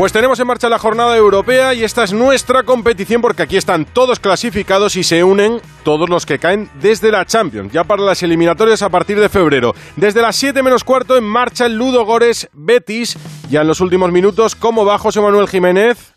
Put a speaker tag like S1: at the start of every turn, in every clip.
S1: Pues tenemos en marcha la jornada europea y esta es nuestra competición porque aquí están todos clasificados y se unen todos los que caen desde la Champions, ya para las eliminatorias a partir de febrero. Desde las 7 menos cuarto en marcha el Ludo Gores Betis, ya en los últimos minutos, ¿cómo va José Manuel Jiménez?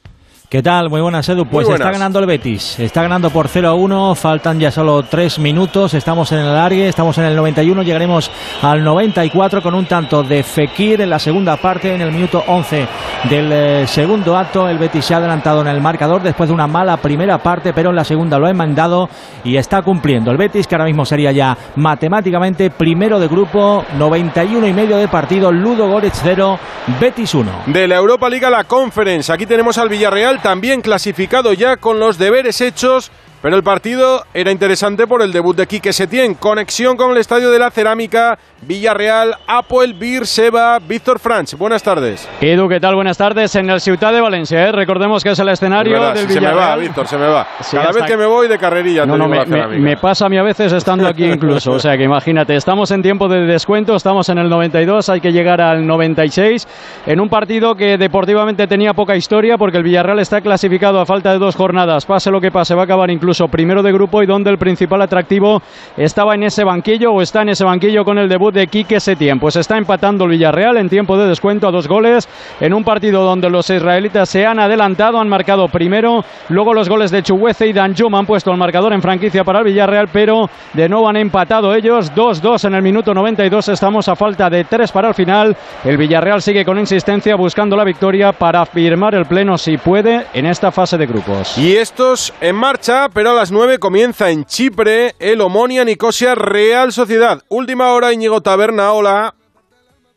S2: ¿Qué tal? Muy buenas, Edu. Pues está ganando el Betis. Está ganando por 0 a 1. Faltan ya solo 3 minutos. Estamos en el alargue. Estamos en el 91. Llegaremos al 94 con un tanto de Fekir en la segunda parte. En el minuto 11 del eh, segundo acto, el Betis se ha adelantado en el marcador después de una mala primera parte, pero en la segunda lo ha enmendado y está cumpliendo. El Betis, que ahora mismo sería ya matemáticamente primero de grupo, 91 y medio de partido. Ludo Goretz 0, Betis 1.
S1: De la Europa Liga la Conference. Aquí tenemos al Villarreal también clasificado ya con los deberes hechos pero el partido era interesante por el debut de Quique Setién. Conexión con el Estadio de la Cerámica, Villarreal, Apoel, Bir, Seba, Víctor Franch. Buenas tardes.
S3: Edu, ¿qué tal? Buenas tardes en el Ciudad de Valencia. ¿eh? Recordemos que es el escenario del Villarreal.
S1: Se me va, Víctor, se me va. Cada vez que me voy de carrerilla.
S3: No, no, me, me, pasa a mí a veces estando aquí incluso. o sea que imagínate, estamos en tiempo de descuento, estamos en el 92, hay que llegar al 96. En un partido que deportivamente tenía poca historia porque el Villarreal está clasificado a falta de dos jornadas. Pase lo que pase, va a acabar incluso primero de grupo y donde el principal atractivo estaba en ese banquillo o está en ese banquillo con el debut de Quique Setién. Pues está empatando el Villarreal en tiempo de descuento a dos goles en un partido donde los israelitas se han adelantado, han marcado primero, luego los goles de Chuguece y Danjuma han puesto el marcador en franquicia para el Villarreal, pero de nuevo han empatado ellos 2-2 en el minuto 92. Estamos a falta de tres para el final. El Villarreal sigue con insistencia buscando la victoria para firmar el pleno si puede en esta fase de grupos.
S1: Y estos en marcha, pero a las 9 comienza en Chipre el Omonia Nicosia Real Sociedad. Última hora, Íñigo Taberna, hola.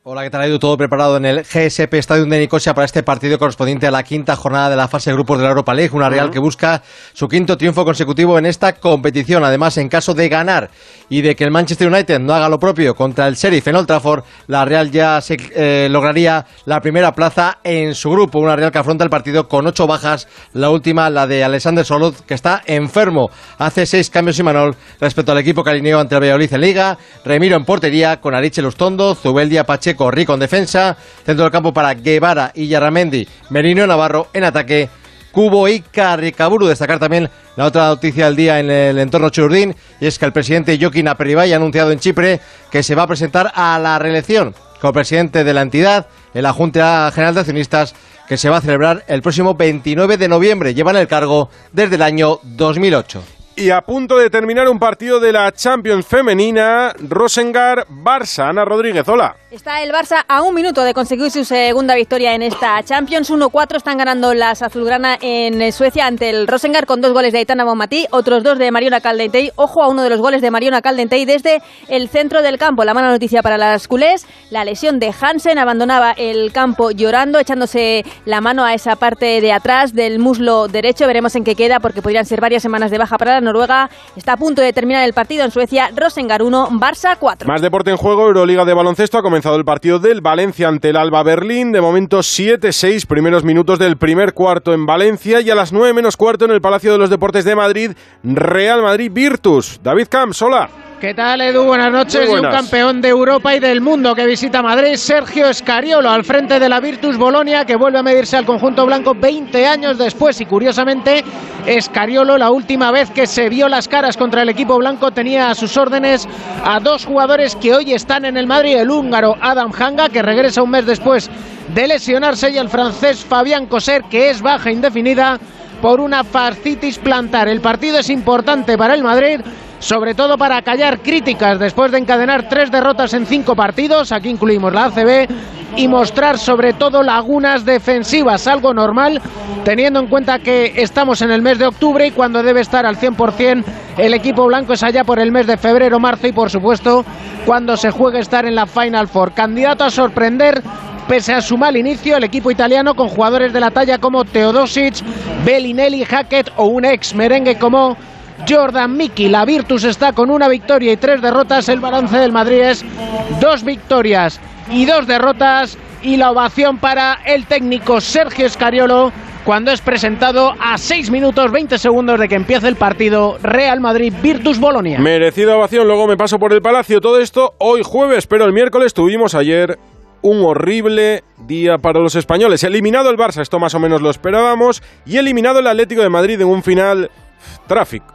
S4: Hola, ¿qué tal? Todo preparado en el GSP Stadium de Nicosia para este partido correspondiente a la quinta jornada de la fase de grupos de la Europa League. Una Real que busca su quinto triunfo consecutivo en esta competición. Además, en caso de ganar y de que el Manchester United no haga lo propio contra el Sheriff en Old Trafford, la Real ya se eh, lograría la primera plaza en su grupo. Una Real que afronta el partido con ocho bajas. La última, la de Alexander Solot, que está enfermo. Hace seis cambios y Manol respecto al equipo calineo ante el Valladolid en Liga. Remiro en portería con Ariche Lustondo, Zubeldia Pacheco Rico en defensa, centro del campo para Guevara y Yarramendi, Merino Navarro en ataque, Cubo y Carricaburu. Destacar también la otra noticia del día en el entorno churdín, y es que el presidente Joaquín Aperibay ha anunciado en Chipre que se va a presentar a la reelección como presidente de la entidad en la Junta General de Accionistas que se va a celebrar el próximo 29 de noviembre. Llevan el cargo desde el año 2008.
S1: Y a punto de terminar un partido de la Champions femenina, Rosengar-Barça. Ana Rodríguez, hola.
S5: Está el Barça a un minuto de conseguir su segunda victoria en esta Champions. 1-4 están ganando las azulgrana en Suecia ante el Rosengar con dos goles de Aitana Bonmatí, otros dos de Mariona Caldentey. Ojo a uno de los goles de Mariona Caldentey desde el centro del campo. La mala noticia para las culés, la lesión de Hansen abandonaba el campo llorando, echándose la mano a esa parte de atrás del muslo derecho. Veremos en qué queda porque podrían ser varias semanas de baja para la Noruega está a punto de terminar el partido en Suecia. Rosengar 1, Barça 4.
S1: Más deporte en juego. Euroliga de baloncesto ha comenzado el partido del Valencia ante el Alba Berlín. De momento 7-6 primeros minutos del primer cuarto en Valencia y a las 9 menos cuarto en el Palacio de los Deportes de Madrid. Real Madrid Virtus. David Camps, hola.
S6: ¿Qué tal, Edu? Buenas noches. un campeón de Europa y del mundo que visita Madrid, Sergio Escariolo, al frente de la Virtus Bolonia, que vuelve a medirse al conjunto blanco 20 años después. Y curiosamente, Escariolo, la última vez que se vio las caras contra el equipo blanco, tenía a sus órdenes a dos jugadores que hoy están en el Madrid: el húngaro Adam Hanga, que regresa un mes después de lesionarse, y el francés Fabián Coser, que es baja indefinida por una fascitis plantar. El partido es importante para el Madrid sobre todo para callar críticas después de encadenar tres derrotas en cinco partidos, aquí incluimos la ACB, y mostrar sobre todo lagunas defensivas, algo normal, teniendo en cuenta que estamos en el mes de octubre y cuando debe estar al 100% el equipo blanco es allá por el mes de febrero, marzo y por supuesto cuando se juegue estar en la Final Four. Candidato a sorprender pese a su mal inicio, el equipo italiano con jugadores de la talla como Teodosic, Bellinelli, Hackett o un ex merengue como Jordan Miki. La Virtus está con una victoria y tres derrotas. El balance del Madrid es dos victorias y dos derrotas. Y la ovación para el técnico Sergio Escariolo cuando es presentado a 6 minutos 20 segundos de que empiece el partido Real Madrid Virtus Bolonia.
S1: Merecida ovación, luego me paso por el Palacio. Todo esto hoy jueves, pero el miércoles tuvimos ayer un horrible día para los españoles. Eliminado el Barça, esto más o menos lo esperábamos, y eliminado el Atlético de Madrid en un final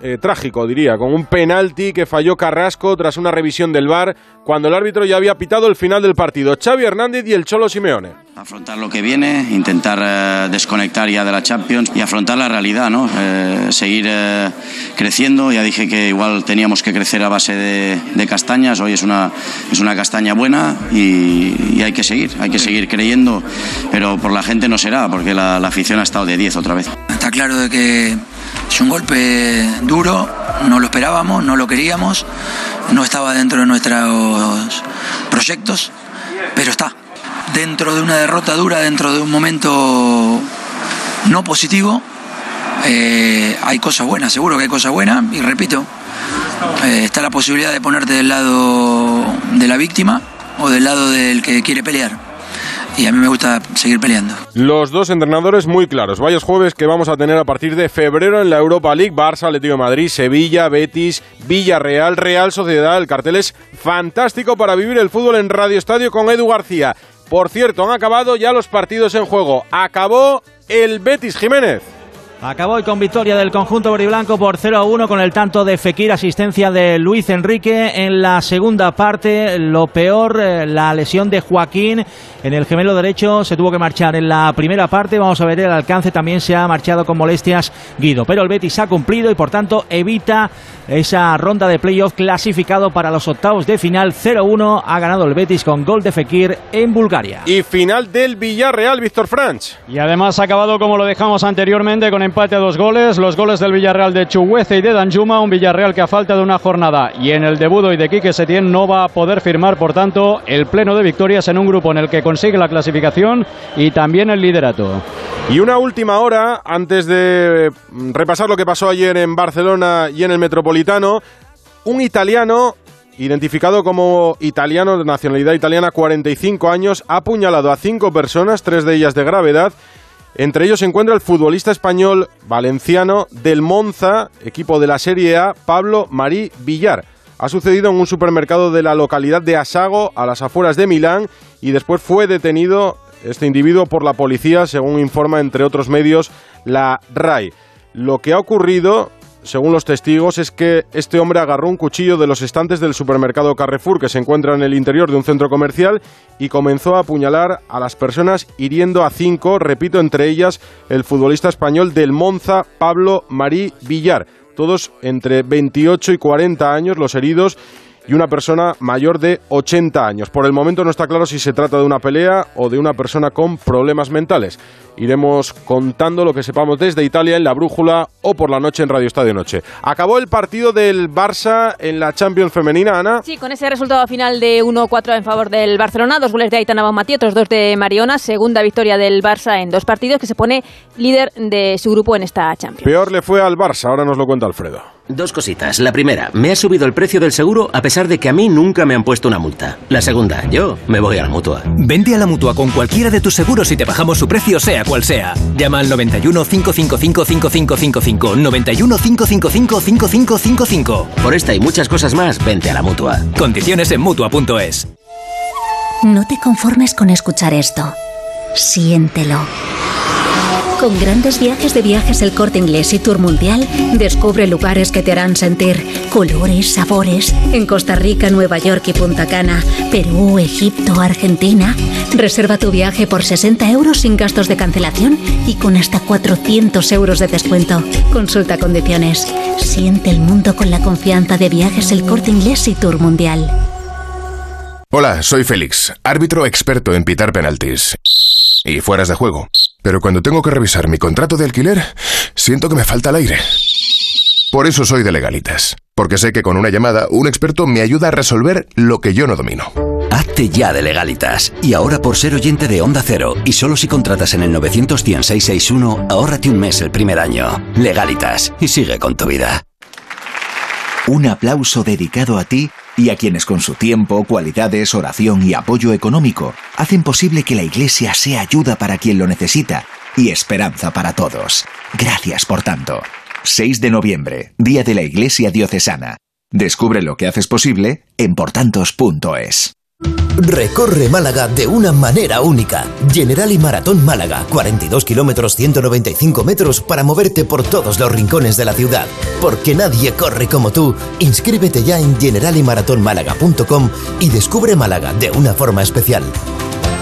S1: eh, trágico, diría, con un penalti que falló Carrasco tras una revisión del VAR cuando el árbitro ya había pitado el final del partido. Xavi Hernández y el Cholo Simeone.
S7: Afrontar lo que viene, intentar eh, desconectar ya de la Champions y afrontar la realidad, ¿no? Eh, seguir creciendo. Ya dije que igual teníamos que crecer a base de, castañas. Hoy es una, es una castaña buena y, hay que seguir, hay que seguir creyendo, pero por la gente no será, porque la, la afición ha estado de 10 otra vez.
S8: Está claro de que es un golpe duro, no lo esperábamos, no lo queríamos, no estaba dentro de nuestros proyectos, pero está. Dentro de una derrota dura, dentro de un momento no positivo, eh, hay cosas buenas, seguro que hay cosas buenas, y repito, eh, está la posibilidad de ponerte del lado de la víctima o del lado del que quiere pelear y a mí me gusta seguir peleando.
S1: Los dos entrenadores muy claros. Varios jueves que vamos a tener a partir de febrero en la Europa League. Barça, Atlético Madrid, Sevilla, Betis, Villarreal, Real Sociedad. El cartel es fantástico para vivir el fútbol en Radio Estadio con Edu García. Por cierto, han acabado ya los partidos en juego. Acabó el Betis Jiménez.
S2: Acabó hoy con victoria del conjunto blanco por 0 a 1 con el tanto de Fekir, asistencia de Luis Enrique. En la segunda parte, lo peor, eh, la lesión de Joaquín en el gemelo derecho. Se tuvo que marchar en la primera parte. Vamos a ver el alcance. También se ha marchado con molestias Guido. Pero el Betis ha cumplido y por tanto evita esa ronda de playoff clasificado para los octavos de final. 0-1 ha ganado el Betis con gol de Fekir en Bulgaria.
S1: Y final del Villarreal, Víctor Franch.
S3: Y además ha acabado como lo dejamos anteriormente con empate a dos goles. Los goles del Villarreal de Chuguece y de Danjuma. Un Villarreal que a falta de una jornada y en el debut hoy de Quique Setién no va a poder firmar, por tanto, el pleno de victorias en un grupo en el que consigue la clasificación y también el liderato.
S1: Y una última hora antes de repasar lo que pasó ayer en Barcelona y en el Metropolitano. Un italiano identificado como italiano de nacionalidad italiana, 45 años, ha apuñalado a cinco personas, tres de ellas de gravedad, entre ellos se encuentra el futbolista español valenciano del Monza, equipo de la Serie A, Pablo Marí Villar. Ha sucedido en un supermercado de la localidad de Asago, a las afueras de Milán, y después fue detenido este individuo por la policía, según informa, entre otros medios, la RAI. Lo que ha ocurrido según los testigos, es que este hombre agarró un cuchillo de los estantes del supermercado Carrefour que se encuentra en el interior de un centro comercial y comenzó a apuñalar a las personas hiriendo a cinco, repito, entre ellas el futbolista español del Monza, Pablo Marí Villar. Todos entre 28 y 40 años los heridos y una persona mayor de 80 años. Por el momento no está claro si se trata de una pelea o de una persona con problemas mentales. Iremos contando lo que sepamos desde Italia en la brújula o por la noche en Radio Estadio Noche. Acabó el partido del Barça en la Champions femenina, Ana.
S5: Sí, con ese resultado final de 1-4 en favor del Barcelona, dos goles de Aitana Bonmatí, otros dos de Mariona, segunda victoria del Barça en dos partidos que se pone líder de su grupo en esta Champions.
S1: Peor le fue al Barça, ahora nos lo cuenta Alfredo.
S9: Dos cositas. La primera, me ha subido el precio del seguro a pesar de que a mí nunca me han puesto una multa. La segunda, yo me voy a la mutua.
S10: Vente a la mutua con cualquiera de tus seguros y te bajamos su precio, sea cual sea. Llama al 91 555 5555. 91 555 5555.
S9: Por esta y muchas cosas más, vente a la mutua.
S10: Condiciones en mutua.es.
S11: No te conformes con escuchar esto. Siéntelo. Con grandes viajes de viajes el corte inglés y tour mundial, descubre lugares que te harán sentir colores, sabores en Costa Rica, Nueva York y Punta Cana, Perú, Egipto, Argentina. Reserva tu viaje por 60 euros sin gastos de cancelación y con hasta 400 euros de descuento. Consulta condiciones. Siente el mundo con la confianza de viajes el corte inglés y tour mundial.
S12: Hola, soy Félix, árbitro experto en pitar penaltis y fueras de juego. Pero cuando tengo que revisar mi contrato de alquiler, siento que me falta el aire. Por eso soy de legalitas, porque sé que con una llamada un experto me ayuda a resolver lo que yo no domino.
S13: Hazte ya de legalitas. Y ahora por ser oyente de Onda Cero, y solo si contratas en el 91661, ahórrate un mes el primer año. Legalitas, y sigue con tu vida.
S14: Un aplauso dedicado a ti y a quienes con su tiempo, cualidades, oración y apoyo económico hacen posible que la Iglesia sea ayuda para quien lo necesita y esperanza para todos. Gracias por tanto. 6 de noviembre, Día de la Iglesia Diocesana. Descubre lo que haces posible en portantos.es.
S15: Recorre Málaga de una manera única. General y Maratón Málaga, 42 kilómetros 195 metros para moverte por todos los rincones de la ciudad. Porque nadie corre como tú. Inscríbete ya en generaliMaratónmálaga.com y descubre Málaga de una forma especial.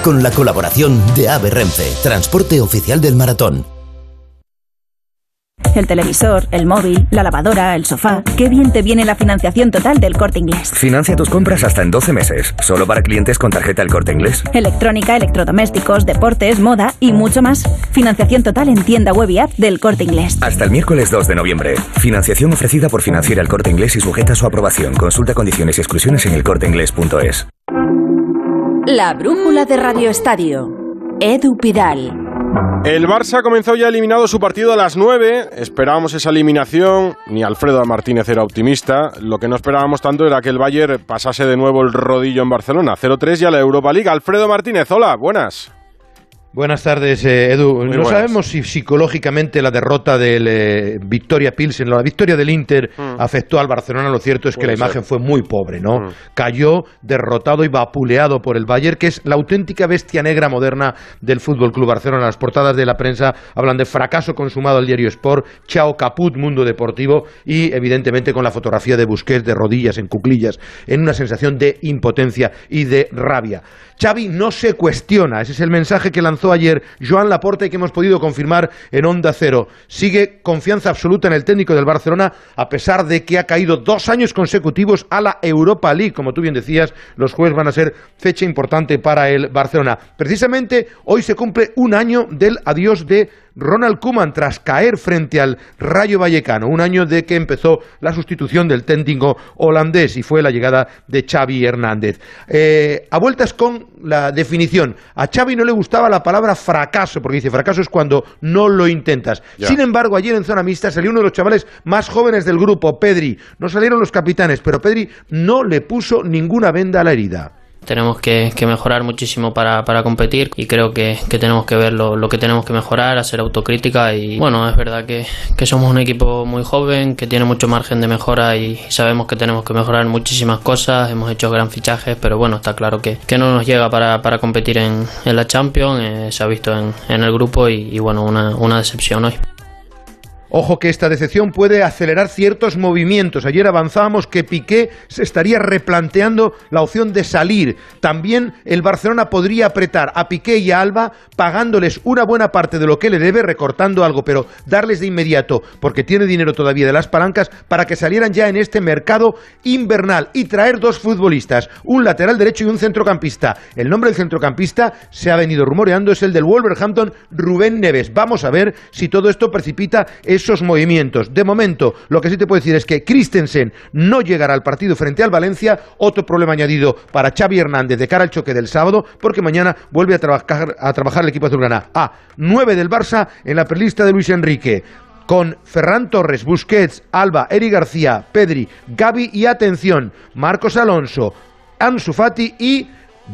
S15: Con la colaboración de AVE Renfe, transporte oficial del maratón
S16: el televisor, el móvil, la lavadora, el sofá. Qué bien te viene la financiación total del corte inglés.
S17: Financia tus compras hasta en 12 meses, solo para clientes con tarjeta el corte inglés.
S16: Electrónica, electrodomésticos, deportes, moda y mucho más. Financiación total en tienda web y app del corte inglés.
S17: Hasta el miércoles 2 de noviembre. Financiación ofrecida por Financiera el corte inglés y sujeta a su aprobación. Consulta condiciones y exclusiones en elcorteinglés.es.
S18: La brújula de Radio Estadio. Edu Pidal.
S1: El Barça comenzó ya eliminado su partido a las 9. Esperábamos esa eliminación. Ni Alfredo Martínez era optimista. Lo que no esperábamos tanto era que el Bayern pasase de nuevo el rodillo en Barcelona. 0-3 ya la Europa League. Alfredo Martínez, hola, buenas.
S19: Buenas tardes, eh, Edu. no sabemos si psicológicamente la derrota del eh, Victoria Pilsen, la victoria del Inter, mm. afectó al Barcelona. Lo cierto es que la imagen fue muy pobre, ¿no? Mm. Cayó derrotado y vapuleado por el Bayern, que es la auténtica bestia negra moderna del Fútbol Club Barcelona. Las portadas de la prensa hablan de fracaso consumado al diario Sport, chao caput mundo deportivo y, evidentemente, con la fotografía de Busquets de rodillas en cuclillas, en una sensación de impotencia y de rabia. Xavi no se cuestiona, ese es el mensaje que lanzó ayer Joan Laporta y que hemos podido confirmar en Onda Cero. Sigue confianza absoluta en el técnico del Barcelona, a pesar de que ha caído dos años consecutivos a la Europa League. Como tú bien decías, los jueves van a ser fecha importante para el Barcelona. Precisamente hoy se cumple un año del adiós de Ronald Koeman tras caer frente al Rayo Vallecano, un año de que empezó la sustitución del técnico holandés y fue la llegada de Xavi Hernández. Eh, a vueltas con la definición, a Xavi no le gustaba la palabra fracaso, porque dice fracaso es cuando no lo intentas. Sin embargo, ayer en zona mixta salió uno de los chavales más jóvenes del grupo, Pedri. No salieron los capitanes, pero Pedri no le puso ninguna venda a la herida
S20: tenemos que, mejorar muchísimo para, competir y creo que, tenemos que ver lo, que tenemos que mejorar, hacer autocrítica y bueno, es verdad que, somos un equipo muy joven, que tiene mucho margen de mejora y, sabemos que tenemos que mejorar muchísimas cosas, hemos hecho gran fichajes, pero bueno, está claro que, no nos llega para, competir en, la Champions, eh, se ha visto en, el grupo y, bueno, una, una decepción hoy.
S19: Ojo que esta decepción puede acelerar ciertos movimientos. Ayer avanzábamos que Piqué se estaría replanteando la opción de salir. También el Barcelona podría apretar a Piqué y a Alba pagándoles una buena parte de lo que le debe, recortando algo, pero darles de inmediato, porque tiene dinero todavía de las palancas, para que salieran ya en este mercado invernal y traer dos futbolistas, un lateral derecho y un centrocampista. El nombre del centrocampista se ha venido rumoreando, es el del Wolverhampton, Rubén Neves. Vamos a ver si todo esto precipita esos movimientos. De momento, lo que sí te puedo decir es que Christensen no llegará al partido frente al Valencia. Otro problema añadido para Xavi Hernández de cara al choque del sábado, porque mañana vuelve a trabajar, a trabajar el equipo azulgrana. A 9 del Barça en la prelista de Luis Enrique con Ferran Torres, Busquets, Alba, Eri García, Pedri, Gaby y atención, Marcos Alonso, Ansu Fati y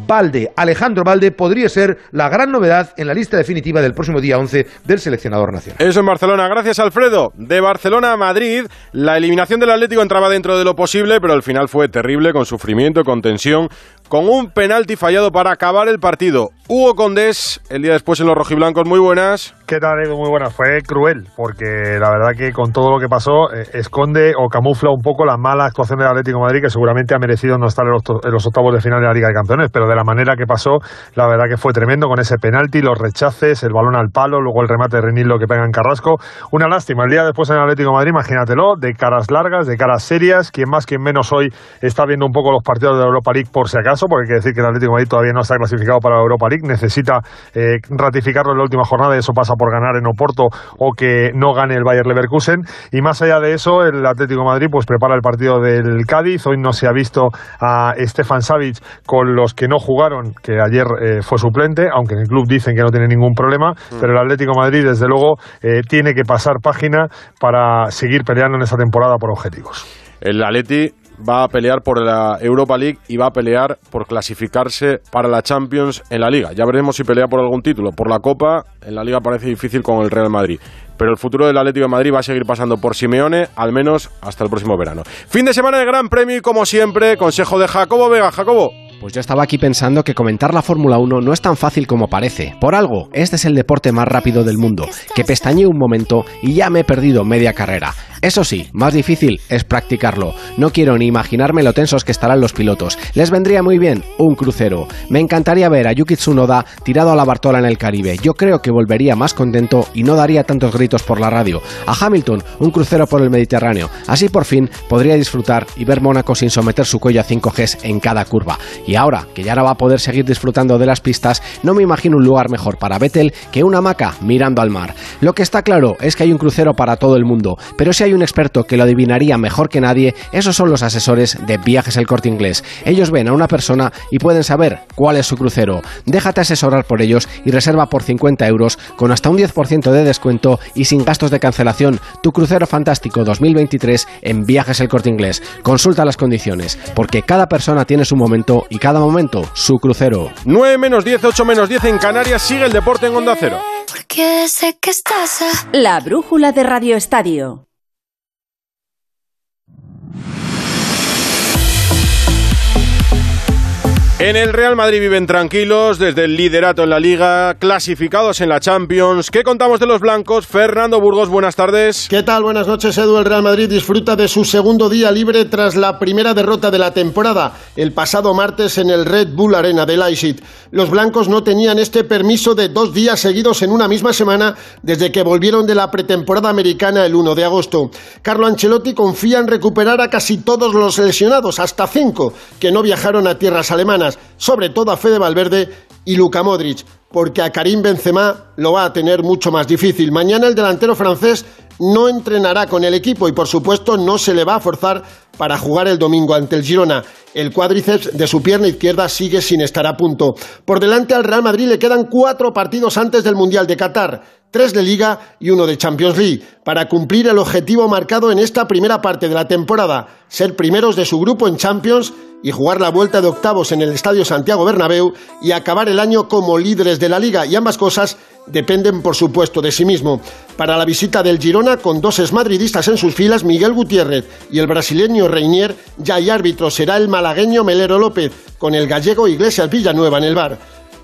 S19: Valde, Alejandro Valde, podría ser la gran novedad en la lista definitiva del próximo día 11 del seleccionador nacional.
S1: Eso en Barcelona. Gracias, Alfredo. De Barcelona a Madrid, la eliminación del Atlético entraba dentro de lo posible, pero al final fue terrible, con sufrimiento, con tensión, con un penalti fallado para acabar el partido. Hugo Condés, el día después en los rojiblancos, muy buenas.
S21: ¿Qué tal, Edu? Muy buenas. Fue cruel, porque la verdad que con todo lo que pasó, eh, esconde o camufla un poco la mala actuación del Atlético Madrid, que seguramente ha merecido no estar en los, octavos de final de la Liga de Campeones, pero de la manera que pasó, la verdad que fue tremendo con ese penalti, los rechaces, el balón al palo, luego el remate de Renillo que pega en Carrasco. Una lástima. El día después en el Atlético Madrid, imagínatelo, de caras largas, de caras serias. Quien más, quien menos hoy está viendo un poco los partidos de la Europa League por si acaso, porque hay que decir que el Atlético Madrid todavía no está clasificado para la Europa League, necesita eh, ratificarlo en la última jornada y eso pasa por ganar en Oporto o que no gane el Bayer Leverkusen. Y más allá de eso, el Atlético de Madrid pues prepara el partido del Cádiz. Hoy no se ha visto a Stefan Savic con los que no jugaron, que ayer eh, fue suplente, aunque en el club dicen que no tiene ningún problema, mm. pero el Atlético de Madrid desde luego eh, tiene que pasar página para seguir peleando en esta temporada por objetivos.
S1: El Atleti va a pelear por la Europa League y va a pelear por clasificarse para la Champions en la Liga. Ya veremos si pelea por algún título. Por la Copa, en la Liga parece difícil con el Real Madrid. Pero el futuro del Atlético de Madrid va a seguir pasando por Simeone, al menos hasta el próximo verano. Fin de semana de Gran Premio y como siempre, consejo de Jacobo Vega. Jacobo.
S22: Pues yo estaba aquí pensando que comentar la Fórmula 1 no es tan fácil como parece. Por algo, este es el deporte más rápido del mundo, que pestañeé un momento y ya me he perdido media carrera. Eso sí, más difícil es practicarlo. No quiero ni imaginarme lo tensos que estarán los pilotos. Les vendría muy bien un crucero. Me encantaría ver a Yuki Tsunoda tirado a la Bartola en el Caribe. Yo creo que volvería más contento y no daría tantos gritos por la radio. A Hamilton, un crucero por el Mediterráneo. Así por fin podría disfrutar y ver Mónaco sin someter su cuello a 5 Gs en cada curva. Y ahora, que ya no va a poder seguir disfrutando de las pistas, no me imagino un lugar mejor para Vettel que una hamaca mirando al mar. Lo que está claro es que hay un crucero para todo el mundo, pero si hay un experto que lo adivinaría mejor que nadie, esos son los asesores de Viajes El Corte Inglés. Ellos ven a una persona y pueden saber cuál es su crucero. Déjate asesorar por ellos y reserva por 50 euros con hasta un 10% de descuento y sin gastos de cancelación tu crucero fantástico 2023 en Viajes El Corte Inglés. Consulta las condiciones, porque cada persona tiene su momento y cada momento su crucero.
S1: 9 menos 10, 8 menos 10 en Canarias, sigue el deporte en Onda Cero.
S18: Porque sé que estás La brújula de Radio Estadio.
S1: En el Real Madrid viven tranquilos desde el liderato en la liga, clasificados en la Champions. ¿Qué contamos de los blancos? Fernando Burgos, buenas tardes.
S23: ¿Qué tal? Buenas noches, Edu. El Real Madrid disfruta de su segundo día libre tras la primera derrota de la temporada, el pasado martes en el Red Bull Arena de Leipzig. Los blancos no tenían este permiso de dos días seguidos en una misma semana desde que volvieron de la pretemporada americana el 1 de agosto. Carlo Ancelotti confía en recuperar a casi todos los lesionados, hasta cinco, que no viajaron a tierras alemanas sobre todo a Fede Valverde y Luka Modric, porque a Karim Benzema lo va a tener mucho más difícil. Mañana el delantero francés no entrenará con el equipo y por supuesto no se le va a forzar para jugar el domingo ante el Girona. El cuádriceps de su pierna izquierda sigue sin estar a punto. Por delante al Real Madrid le quedan cuatro partidos antes del Mundial de Qatar, tres de Liga y uno de Champions League, para cumplir el objetivo marcado en esta primera parte de la temporada, ser primeros de su grupo en Champions y jugar la vuelta de octavos en el Estadio Santiago Bernabéu y acabar el año como líderes de la liga y ambas cosas dependen por supuesto de sí mismo. Para la visita del Girona con dos esmadridistas en sus filas, Miguel Gutiérrez y el brasileño Reinier, ya hay árbitro será el malagueño Melero López con el gallego Iglesias Villanueva en el bar.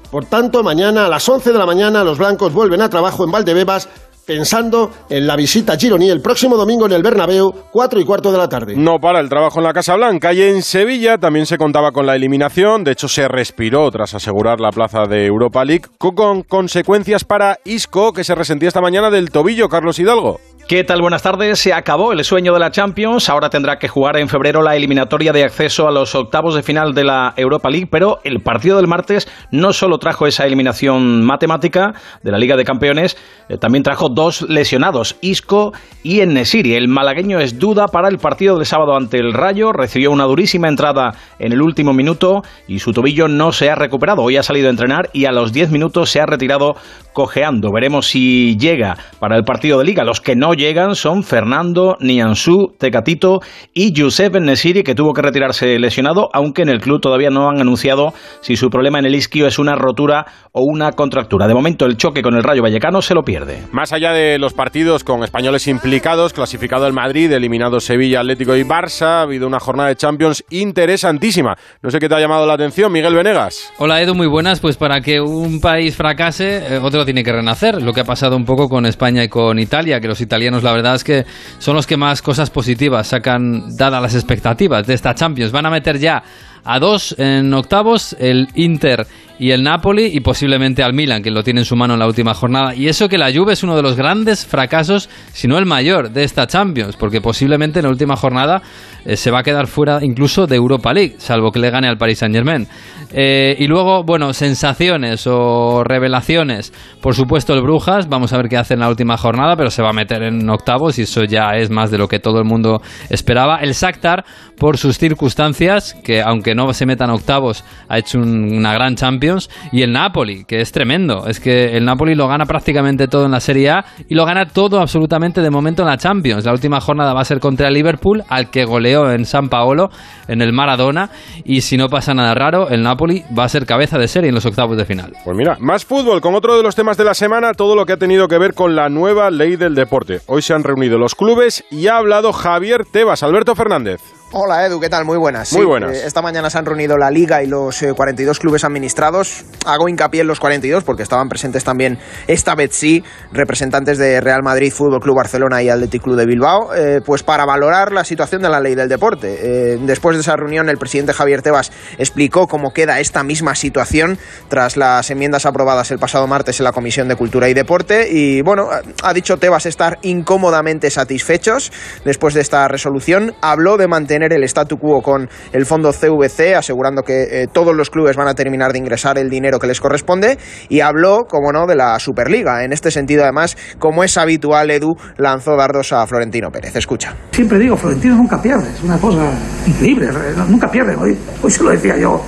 S23: Por tanto, mañana a las 11 de la mañana los blancos vuelven a trabajo en Valdebebas pensando en la visita a Gironi el próximo domingo en el Bernabéu, 4 y cuarto de la tarde.
S1: No para el trabajo en la Casa Blanca y en Sevilla también se contaba con la eliminación, de hecho se respiró tras asegurar la plaza de Europa League, con consecuencias para Isco, que se resentía esta mañana del tobillo, Carlos Hidalgo.
S24: ¿Qué tal? Buenas tardes. Se acabó el sueño de la Champions. Ahora tendrá que jugar en febrero la eliminatoria de acceso a los octavos de final de la Europa League. Pero el partido del martes no solo trajo esa eliminación matemática de la Liga de Campeones, eh, también trajo dos lesionados, Isco y Enesiri. El malagueño es duda para el partido del sábado ante el Rayo. Recibió una durísima entrada en el último minuto y su tobillo no se ha recuperado. Hoy ha salido a entrenar y a los 10 minutos se ha retirado cojeando. Veremos si llega para el partido de Liga. Los que no llegan son Fernando, Nianzú, Tecatito y Josep Nesiri, que tuvo que retirarse lesionado, aunque en el club todavía no han anunciado si su problema en el isquio es una rotura o una contractura. De momento, el choque con el Rayo Vallecano se lo pierde.
S1: Más allá de los partidos con españoles implicados, clasificado el Madrid, eliminado Sevilla, Atlético y Barça, ha habido una jornada de Champions interesantísima. No sé qué te ha llamado la atención, Miguel Venegas.
S25: Hola Edu, muy buenas. Pues para que un país fracase, eh, otro tiene que renacer. Lo que ha pasado un poco con España y con Italia, que los italianos la verdad es que son los que más cosas positivas sacan, dadas las expectativas de esta Champions. Van a meter ya a dos en octavos, el Inter y el Napoli y posiblemente al Milan, que lo tiene en su mano en la última jornada. Y eso que la Juve es uno de los grandes fracasos, si no el mayor, de esta Champions, porque posiblemente en la última jornada eh, se va a quedar fuera incluso de Europa League, salvo que le gane al Paris Saint Germain. Eh, y luego, bueno, sensaciones o revelaciones. Por supuesto, el Brujas, vamos a ver qué hace en la última jornada, pero se va a meter en octavos y eso ya es más de lo que todo el mundo esperaba. El Shakhtar, por sus circunstancias, que aunque no se metan octavos, ha hecho una gran Champions. Y el Napoli, que es tremendo. Es que el Napoli lo gana prácticamente todo en la Serie A y lo gana todo absolutamente de momento en la Champions. La última jornada va a ser contra el Liverpool, al que goleó en San Paolo, en el Maradona. Y si no pasa nada raro, el Napoli va a ser cabeza de serie en los octavos de final.
S1: Pues mira, más fútbol con otro de los temas de la semana, todo lo que ha tenido que ver con la nueva ley del deporte. Hoy se han reunido los clubes y ha hablado Javier Tebas. Alberto Fernández.
S26: Hola Edu, ¿qué tal? Muy buenas.
S1: Muy buenas.
S26: Eh, esta mañana se han reunido la Liga y los 42 eh, clubes administrados. Hago hincapié en los 42 porque estaban presentes también, esta vez sí, representantes de Real Madrid, Fútbol Club Barcelona y Athletic Club de Bilbao, eh, pues para valorar la situación de la ley del deporte. después de esa reunión, el presidente Javier Tebas explicó cómo queda esta misma situación tras las enmiendas aprobadas el pasado martes en la Comisión de Cultura y Deporte. Y bueno, ha dicho Tebas estar incómodamente satisfechos después de esta resolución. Habló de mantener el statu quo con el fondo CVC, asegurando que eh, todos los clubes van a terminar de ingresar el dinero que les corresponde, y habló, como no, de la Superliga. En este sentido, además, como es habitual, Edu lanzó dardos a Florentino Pérez. Escucha.
S27: Siempre digo, Florentino nunca pierde, es una cosa increíble, nunca pierde. Hoy, hoy se lo decía yo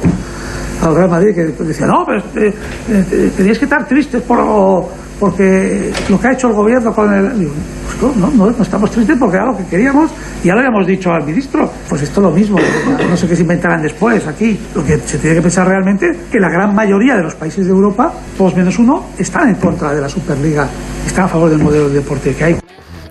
S27: al Real Madrid, que decía, no, pero eh, eh, que estar tristes por porque lo que ha hecho el gobierno con el... Pues no, no, estamos tristes porque era lo que queríamos y ya lo habíamos dicho al ministro. Pues esto es lo mismo, no sé qué se inventarán después aquí. Lo que se tiene que pensar realmente que la gran mayoría de los países de Europa, todos menos uno, están en contra de la Superliga, están a favor del modelo de deporte que hay.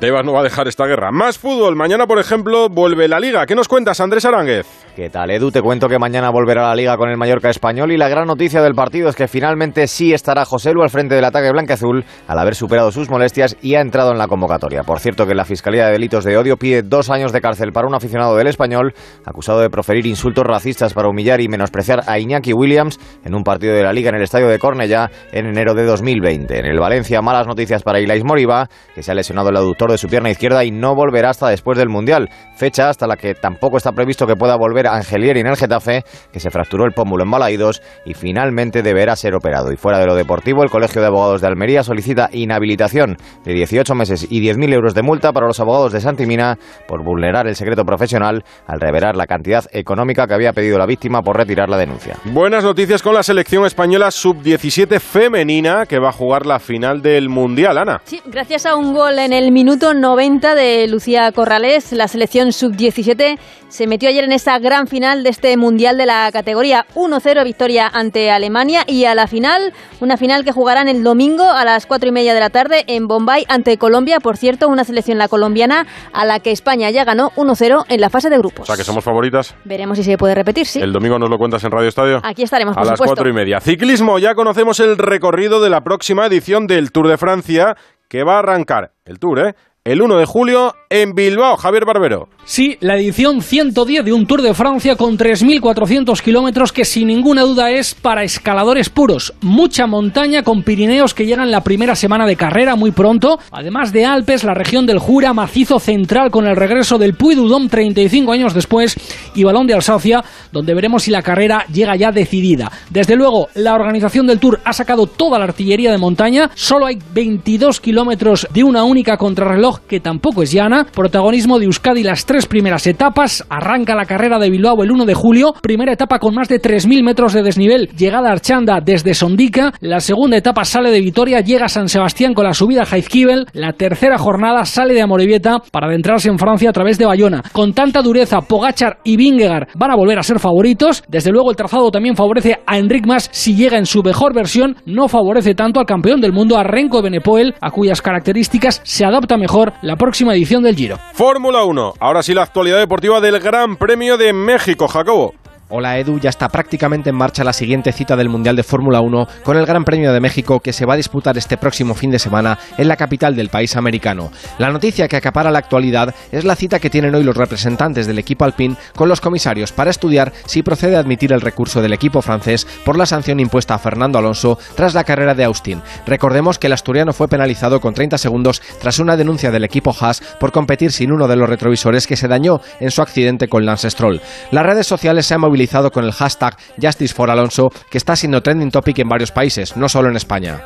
S1: Tebas no va a dejar esta guerra. Más fútbol. Mañana, por ejemplo, vuelve la Liga. ¿Qué nos cuentas, Andrés Aránguez?
S28: ¿Qué tal, Edu? Te cuento que mañana volverá la Liga con el Mallorca español y la gran noticia del partido es que finalmente sí estará José Lu al frente del ataque blanca-azul al haber superado sus molestias y ha entrado en la convocatoria. Por cierto, que la Fiscalía de Delitos de Odio pide dos años de cárcel para un aficionado del español acusado de proferir insultos racistas para humillar y menospreciar a Iñaki Williams en un partido de la Liga en el estadio de Cornellá en enero de 2020. En el Valencia, malas noticias para Ilais Moriba, que se ha lesionado el aductor de su pierna izquierda y no volverá hasta después del Mundial, fecha hasta la que tampoco está previsto que pueda volver Angelieri en el Getafe, que se fracturó el pómulo en Balaidos y finalmente deberá ser operado. Y fuera de lo deportivo, el Colegio de Abogados de Almería solicita inhabilitación de 18 meses y 10.000 euros de multa para los abogados de Santimina por vulnerar el secreto profesional al revelar la cantidad económica que había pedido la víctima por retirar la denuncia.
S1: Buenas noticias con la selección española sub-17 femenina que va a jugar la final del Mundial, Ana.
S5: Sí, gracias a un gol en el minuto 90 de Lucía Corrales, la selección sub-17 se metió ayer en esa gran final de este Mundial de la categoría 1-0 victoria ante Alemania y a la final, una final que jugarán el domingo a las 4 y media de la tarde en Bombay ante Colombia. Por cierto, una selección la colombiana a la que España ya ganó 1-0 en la fase de grupos.
S1: O sea que somos favoritas.
S5: Veremos si se puede repetir, sí.
S1: El domingo nos lo cuentas en Radio Estadio.
S5: Aquí estaremos, por
S1: A las 4 y media. Ciclismo, ya conocemos el recorrido de la próxima edición del Tour de Francia que va a arrancar el Tour, ¿eh? El 1 de julio en Bilbao. Javier Barbero.
S29: Sí, la edición 110 de un Tour de Francia con 3.400 kilómetros que sin ninguna duda es para escaladores puros. Mucha montaña con Pirineos que llegan la primera semana de carrera muy pronto. Además de Alpes, la región del Jura, macizo central con el regreso del Puy du 35 años después y Balón de Alsacia, donde veremos si la carrera llega ya decidida. Desde luego, la organización del Tour ha sacado toda la artillería de montaña. Solo hay 22 kilómetros de una única contrarreloj que tampoco es llana. Protagonismo de Euskadi las tres primeras etapas. Arranca la carrera de Bilbao el 1 de julio. Primera etapa con más de 3.000 metros de desnivel. Llegada Archanda desde Sondica. La segunda etapa sale de Vitoria, llega a San Sebastián con la subida a Jaizkibel. La tercera jornada sale de Amorebieta para adentrarse en Francia a través de Bayona. Con tanta dureza, Pogachar y Vingegaard van a volver a ser favoritos. Desde luego el trazado también favorece a Enric Mas si llega en su mejor versión. No favorece tanto al campeón del mundo, a Renko Benepoel, a cuyas características se adapta mejor la próxima edición del Giro.
S1: Fórmula 1. Ahora sí la actualidad deportiva del Gran Premio de México, Jacobo.
S22: Hola Edu, ya está prácticamente en marcha la siguiente cita del Mundial de Fórmula 1 con el Gran Premio de México que se va a disputar este próximo fin de semana en la capital del país americano. La noticia que acapara la actualidad es la cita que tienen hoy los representantes del equipo alpín con los comisarios para estudiar si procede a admitir el recurso del equipo francés por la sanción impuesta a Fernando Alonso tras la carrera de Austin. Recordemos que el asturiano fue penalizado con 30 segundos tras una denuncia del equipo Haas por competir sin uno de los retrovisores que se dañó en su accidente con Lance Stroll. Las redes sociales se han movilizado con el hashtag Justice for Alonso, que está siendo trending topic en varios países, no solo en España.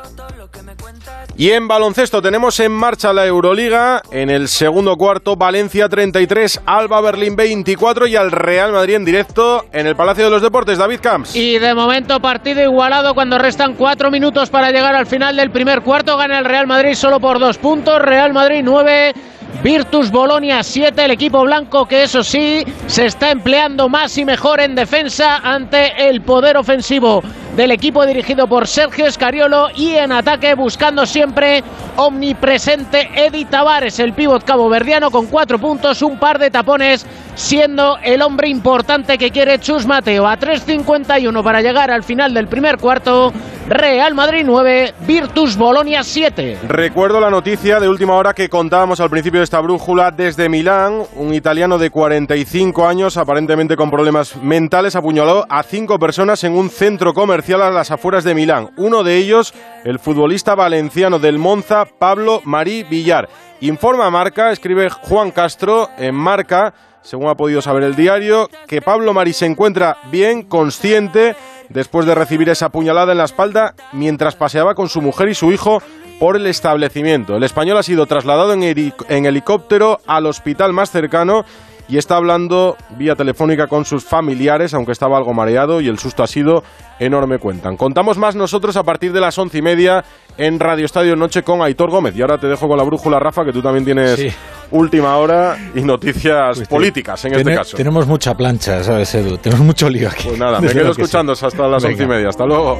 S1: Y en baloncesto tenemos en marcha la Euroliga. En el segundo cuarto, Valencia 33, Alba Berlín 24 y al Real Madrid en directo en el Palacio de los Deportes. David Camps.
S30: Y de momento partido igualado cuando restan cuatro minutos para llegar al final del primer cuarto. Gana el Real Madrid solo por dos puntos. Real Madrid 9. Virtus Bolonia 7, el equipo blanco que eso sí se está empleando más y mejor en defensa ante el poder ofensivo del equipo dirigido por Sergio Escariolo y en ataque buscando siempre
S6: omnipresente Edi Tavares, el pívot caboverdiano con cuatro puntos, un par de tapones, siendo el hombre importante que quiere Chus Mateo. A 3.51 para llegar al final del primer cuarto, Real Madrid 9, Virtus Bolonia 7.
S1: Recuerdo la noticia de última hora que contábamos al principio de esta brújula desde Milán. Un italiano de 45 años, aparentemente con problemas mentales, apuñaló a cinco personas en un centro comercial a las afueras de Milán. Uno de ellos, el futbolista valenciano del Monza, Pablo Marí Villar. Informa Marca, escribe Juan Castro en Marca, según ha podido saber el diario, que Pablo Marí se encuentra bien, consciente después de recibir esa puñalada en la espalda mientras paseaba con su mujer y su hijo por el establecimiento. El español ha sido trasladado en, en helicóptero al hospital más cercano y está hablando vía telefónica con sus familiares, aunque estaba algo mareado y el susto ha sido enorme, cuentan. Contamos más nosotros a partir de las once y media en Radio Estadio Noche con Aitor Gómez. Y ahora te dejo con la brújula, Rafa, que tú también tienes última hora y noticias
S31: Pues
S1: políticas en este caso.
S31: Tenemos mucha plancha, ¿sabes, Edu? Tenemos mucho lío aquí.
S1: Pues nada, me quedo escuchando hasta las once y media. Hasta luego.